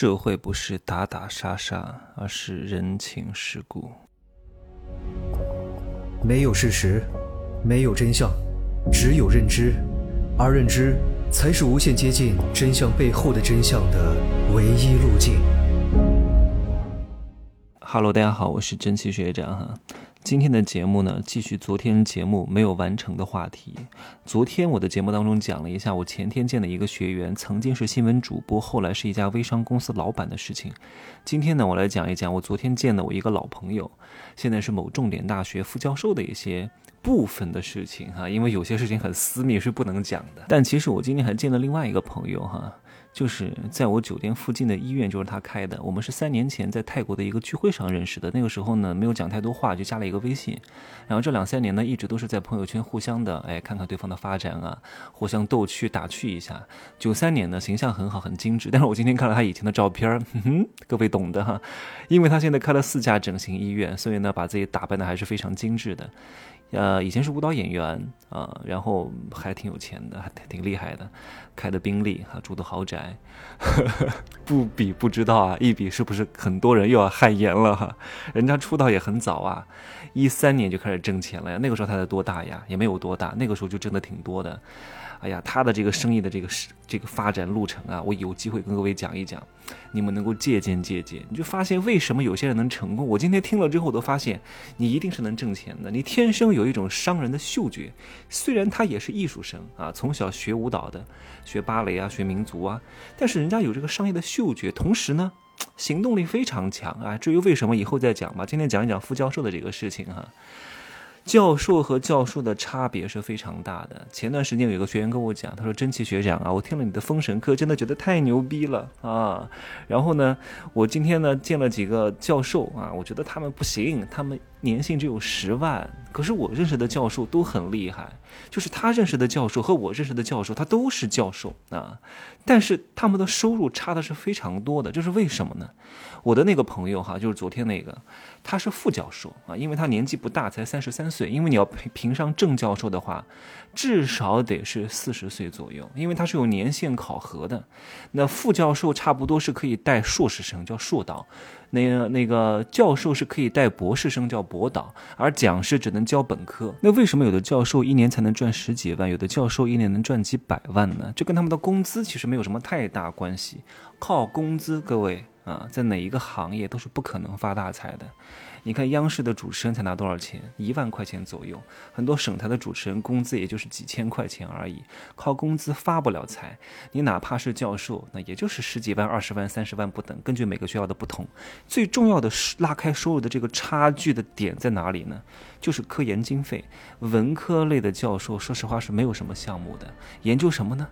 社会不是打打杀杀，而是人情世故。没有事实，没有真相，只有认知，而认知才是无限接近真相背后的真相的唯一路径。Hello，大家好，我是真奇学长哈。今天的节目呢，继续昨天节目没有完成的话题。昨天我的节目当中讲了一下我前天见的一个学员，曾经是新闻主播，后来是一家微商公司老板的事情。今天呢，我来讲一讲我昨天见的我一个老朋友，现在是某重点大学副教授的一些部分的事情哈。因为有些事情很私密，是不能讲的。但其实我今天还见了另外一个朋友哈。就是在我酒店附近的医院，就是他开的。我们是三年前在泰国的一个聚会上认识的。那个时候呢，没有讲太多话，就加了一个微信。然后这两三年呢，一直都是在朋友圈互相的，哎，看看对方的发展啊，互相逗趣打趣一下。九三年呢，形象很好，很精致。但是我今天看了他以前的照片，哼哼各位懂的哈。因为他现在开了四家整形医院，所以呢，把自己打扮的还是非常精致的。呃，以前是舞蹈演员啊，然后还挺有钱的，还挺厉害的，开的宾利哈，住的豪宅，不比不知道啊，一比是不是很多人又要汗颜了哈？人家出道也很早啊，一三年就开始挣钱了呀，那个时候他才多大呀？也没有多大，那个时候就挣的挺多的。哎呀，他的这个生意的这个是这个发展路程啊，我有机会跟各位讲一讲，你们能够借鉴借鉴，你就发现为什么有些人能成功。我今天听了之后，我都发现你一定是能挣钱的，你天生有一种商人的嗅觉。虽然他也是艺术生啊，从小学舞蹈的，学芭蕾啊，学民族啊，但是人家有这个商业的嗅觉，同时呢，行动力非常强啊。至于为什么，以后再讲吧。今天讲一讲副教授的这个事情哈。教授和教授的差别是非常大的。前段时间有个学员跟我讲，他说：“真奇学长啊，我听了你的封神课，真的觉得太牛逼了啊！然后呢，我今天呢见了几个教授啊，我觉得他们不行，他们。”年薪只有十万，可是我认识的教授都很厉害，就是他认识的教授和我认识的教授，他都是教授啊，但是他们的收入差的是非常多的，这是为什么呢？我的那个朋友哈，就是昨天那个，他是副教授啊，因为他年纪不大，才三十三岁，因为你要评评上正教授的话，至少得是四十岁左右，因为他是有年限考核的。那副教授差不多是可以带硕士生，叫硕导。那个那个教授是可以带博士生叫博导，而讲师只能教本科。那为什么有的教授一年才能赚十几万，有的教授一年能赚几百万呢？这跟他们的工资其实没有什么太大关系，靠工资，各位啊，在哪一个行业都是不可能发大财的。你看央视的主持人才拿多少钱？一万块钱左右。很多省台的主持人工资也就是几千块钱而已，靠工资发不了财。你哪怕是教授，那也就是十几万、二十万、三十万不等，根据每个学校的不同。最重要的是拉开收入的这个差距的点在哪里呢？就是科研经费。文科类的教授，说实话是没有什么项目的，研究什么呢？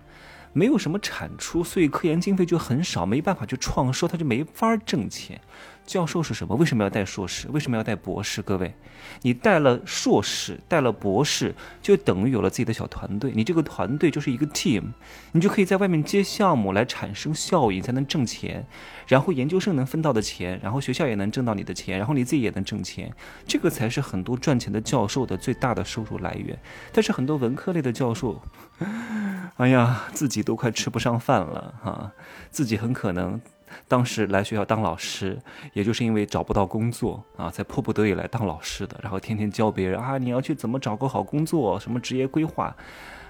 没有什么产出，所以科研经费就很少，没办法去创收，他就没法挣钱。教授是什么？为什么要带硕士？为什么要带博士？各位，你带了硕士，带了博士，就等于有了自己的小团队。你这个团队就是一个 team，你就可以在外面接项目来产生效益，才能挣钱。然后研究生能分到的钱，然后学校也能挣到你的钱，然后你自己也能挣钱。这个才是很多赚钱的教授的最大的收入来源。但是很多文科类的教授，哎呀，自己都快吃不上饭了哈，自己很可能。当时来学校当老师，也就是因为找不到工作啊，才迫不得已来当老师的。然后天天教别人啊，你要去怎么找个好工作，什么职业规划，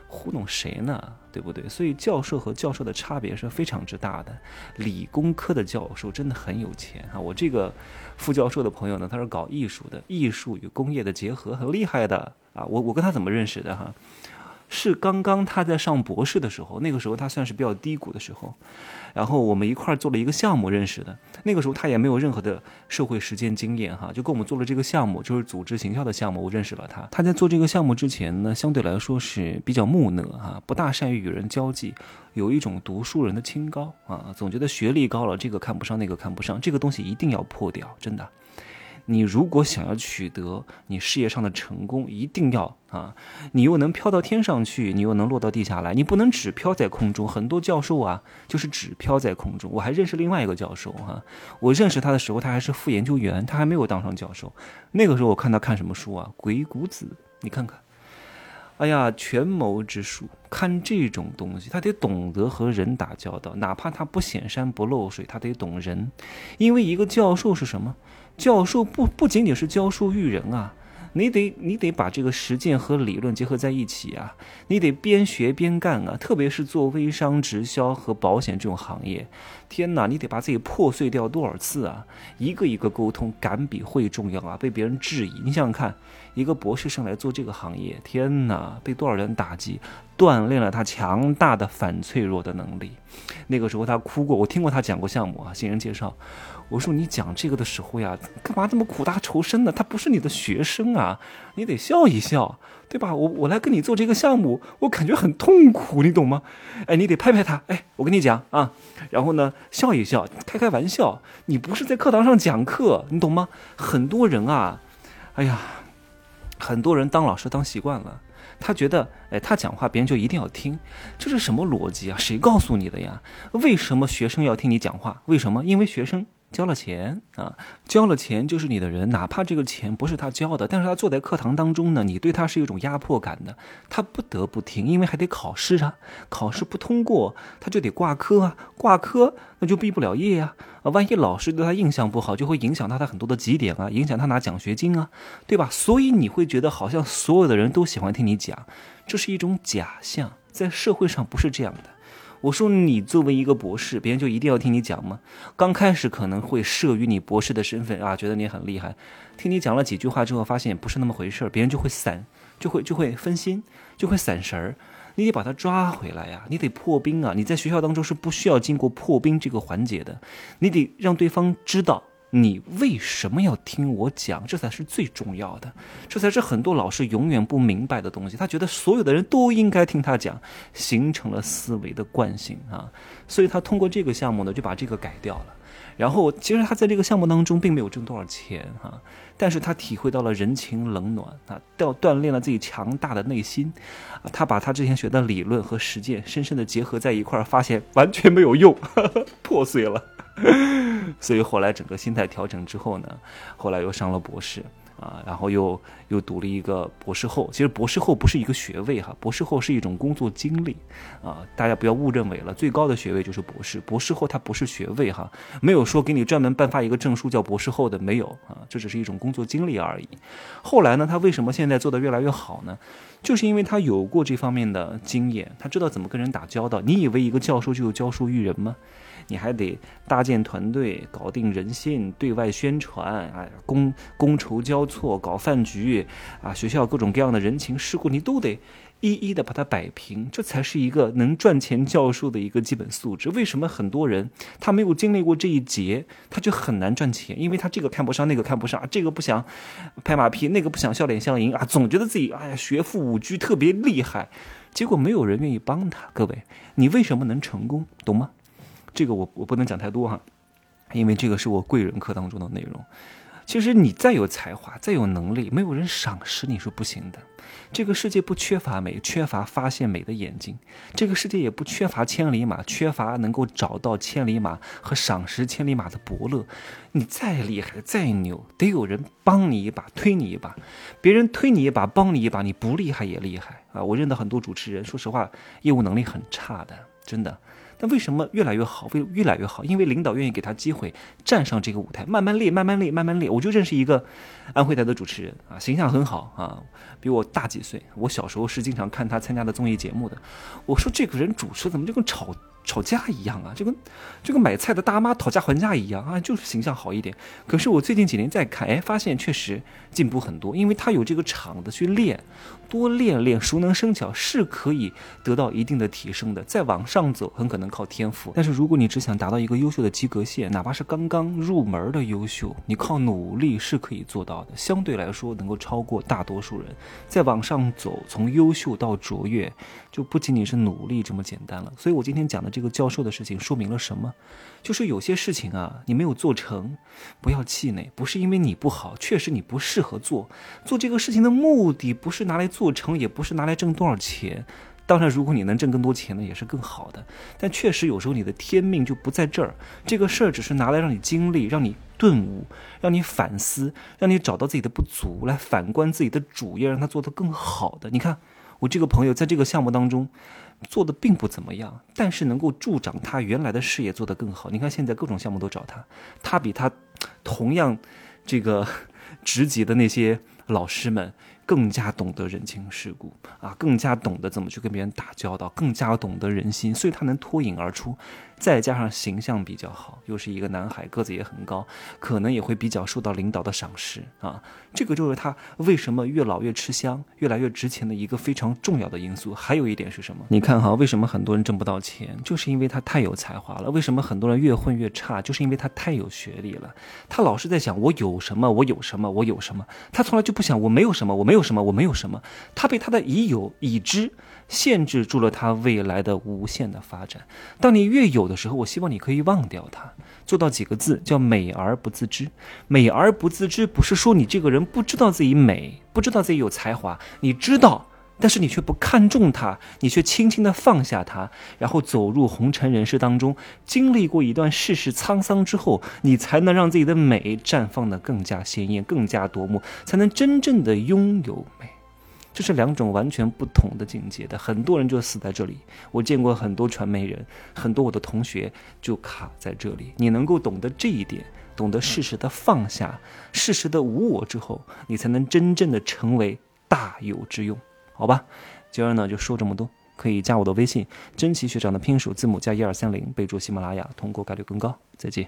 糊弄谁呢？对不对？所以教授和教授的差别是非常之大的。理工科的教授真的很有钱啊！我这个副教授的朋友呢，他是搞艺术的，艺术与工业的结合很厉害的啊。我我跟他怎么认识的哈？是刚刚他在上博士的时候，那个时候他算是比较低谷的时候，然后我们一块儿做了一个项目认识的。那个时候他也没有任何的社会实践经验哈，就跟我们做了这个项目，就是组织行销的项目，我认识了他。他在做这个项目之前呢，相对来说是比较木讷哈，不大善于与人交际，有一种读书人的清高啊，总觉得学历高了，这个看不上，那个看不上，这个东西一定要破掉，真的。你如果想要取得你事业上的成功，一定要啊，你又能飘到天上去，你又能落到地下来，你不能只飘在空中。很多教授啊，就是只飘在空中。我还认识另外一个教授哈，我认识他的时候，他还是副研究员，他还没有当上教授。那个时候我看他看什么书啊，《鬼谷子》，你看看，哎呀，权谋之术，看这种东西，他得懂得和人打交道，哪怕他不显山不漏水，他得懂人。因为一个教授是什么？教授不不仅仅是教书育人啊。你得你得把这个实践和理论结合在一起啊！你得边学边干啊！特别是做微商、直销和保险这种行业，天哪，你得把自己破碎掉多少次啊！一个一个沟通，敢比会重要啊！被别人质疑，你想想看，一个博士生来做这个行业，天哪，被多少人打击，锻炼了他强大的反脆弱的能力。那个时候他哭过，我听过他讲过项目啊，新人介绍。我说你讲这个的时候呀，干嘛这么苦大仇深呢？他不是你的学生啊，你得笑一笑，对吧？我我来跟你做这个项目，我感觉很痛苦，你懂吗？哎，你得拍拍他，哎，我跟你讲啊，然后呢，笑一笑，开开玩笑，你不是在课堂上讲课，你懂吗？很多人啊，哎呀，很多人当老师当习惯了，他觉得，哎，他讲话别人就一定要听，这是什么逻辑啊？谁告诉你的呀？为什么学生要听你讲话？为什么？因为学生。交了钱啊，交了钱就是你的人，哪怕这个钱不是他交的，但是他坐在课堂当中呢，你对他是一种压迫感的，他不得不听，因为还得考试啊，考试不通过他就得挂科啊，挂科那就毕不了业啊，啊，万一老师对他印象不好，就会影响到他很多的绩点啊，影响他拿奖学金啊，对吧？所以你会觉得好像所有的人都喜欢听你讲，这是一种假象，在社会上不是这样的。我说你作为一个博士，别人就一定要听你讲吗？刚开始可能会慑于你博士的身份啊，觉得你很厉害。听你讲了几句话之后，发现不是那么回事儿，别人就会散，就会就会分心，就会散神儿。你得把他抓回来呀，你得破冰啊！你在学校当中是不需要经过破冰这个环节的，你得让对方知道。你为什么要听我讲？这才是最重要的，这才是很多老师永远不明白的东西。他觉得所有的人都应该听他讲，形成了思维的惯性啊。所以他通过这个项目呢，就把这个改掉了。然后其实他在这个项目当中并没有挣多少钱哈，但是他体会到了人情冷暖啊，锻锻炼了自己强大的内心啊。他把他之前学的理论和实践深深的结合在一块儿，发现完全没有用，破碎了。所以后来整个心态调整之后呢，后来又上了博士啊，然后又又读了一个博士后。其实博士后不是一个学位哈，博士后是一种工作经历啊，大家不要误认为了。最高的学位就是博士，博士后它不是学位哈，没有说给你专门颁发一个证书叫博士后的没有啊，这只是一种工作经历而已。后来呢，他为什么现在做的越来越好呢？就是因为他有过这方面的经验，他知道怎么跟人打交道。你以为一个教授就有教书育人吗？你还得搭建团队，搞定人性，对外宣传，哎，觥觥筹交错，搞饭局，啊，学校各种各样的人情世故，你都得一一的把它摆平，这才是一个能赚钱教授的一个基本素质。为什么很多人他没有经历过这一节，他就很难赚钱？因为他这个看不上，那个看不上，这个不想拍马屁，那个不想笑脸相迎啊，总觉得自己哎呀学富五车特别厉害，结果没有人愿意帮他。各位，你为什么能成功？懂吗？这个我我不能讲太多哈，因为这个是我贵人课当中的内容。其实你再有才华，再有能力，没有人赏识你是不行的。这个世界不缺乏美，缺乏发现美的眼睛；这个世界也不缺乏千里马，缺乏能够找到千里马和赏识千里马的伯乐。你再厉害再牛，得有人帮你一把，推你一把。别人推你一把，帮你一把，你不厉害也厉害啊！我认得很多主持人，说实话，业务能力很差的，真的。但为什么越来越好？为越来越好？因为领导愿意给他机会站上这个舞台，慢慢练，慢慢练，慢慢练。我就认识一个安徽台的主持人啊，形象很好啊，比我大几岁。我小时候是经常看他参加的综艺节目的。我说这个人主持怎么就跟吵？吵架一样啊，就跟就跟买菜的大妈讨价还价一样啊，就是形象好一点。可是我最近几年在看，哎，发现确实进步很多，因为他有这个场子去练，多练练，熟能生巧，是可以得到一定的提升的。再往上走，很可能靠天赋。但是如果你只想达到一个优秀的及格线，哪怕是刚刚入门的优秀，你靠努力是可以做到的，相对来说能够超过大多数人。再往上走，从优秀到卓越，就不仅仅是努力这么简单了。所以我今天讲的。这个教授的事情说明了什么？就是有些事情啊，你没有做成，不要气馁，不是因为你不好，确实你不适合做。做这个事情的目的不是拿来做成，也不是拿来挣多少钱。当然，如果你能挣更多钱呢，也是更好的。但确实有时候你的天命就不在这儿，这个事儿只是拿来让你经历，让你顿悟，让你反思，让你找到自己的不足，来反观自己的主业，让他做得更好的。你看。我这个朋友在这个项目当中做的并不怎么样，但是能够助长他原来的事业做得更好。你看现在各种项目都找他，他比他同样这个 职级的那些老师们。更加懂得人情世故啊，更加懂得怎么去跟别人打交道，更加懂得人心，所以他能脱颖而出。再加上形象比较好，又是一个男孩，个子也很高，可能也会比较受到领导的赏识啊。这个就是他为什么越老越吃香，越来越值钱的一个非常重要的因素。还有一点是什么？你看哈，为什么很多人挣不到钱，就是因为他太有才华了。为什么很多人越混越差，就是因为他太有学历了。他老是在想我有什么，我有什么，我有什么，他从来就不想我没有什么，我没有什么，我没有什么。他被他的已有已知。限制住了他未来的无限的发展。当你越有的时候，我希望你可以忘掉它，做到几个字，叫美而不自知。美而不自知，不是说你这个人不知道自己美，不知道自己有才华，你知道，但是你却不看重它，你却轻轻的放下它，然后走入红尘人世当中，经历过一段世事沧桑之后，你才能让自己的美绽放的更加鲜艳，更加夺目，才能真正的拥有美。这是两种完全不同的境界的，很多人就死在这里。我见过很多传媒人，很多我的同学就卡在这里。你能够懂得这一点，懂得适时的放下，适时的无我之后，你才能真正的成为大有之用，好吧？今儿呢就说这么多，可以加我的微信，真奇学长的拼手字母加一二三零，备注喜马拉雅，通过概率更高。再见。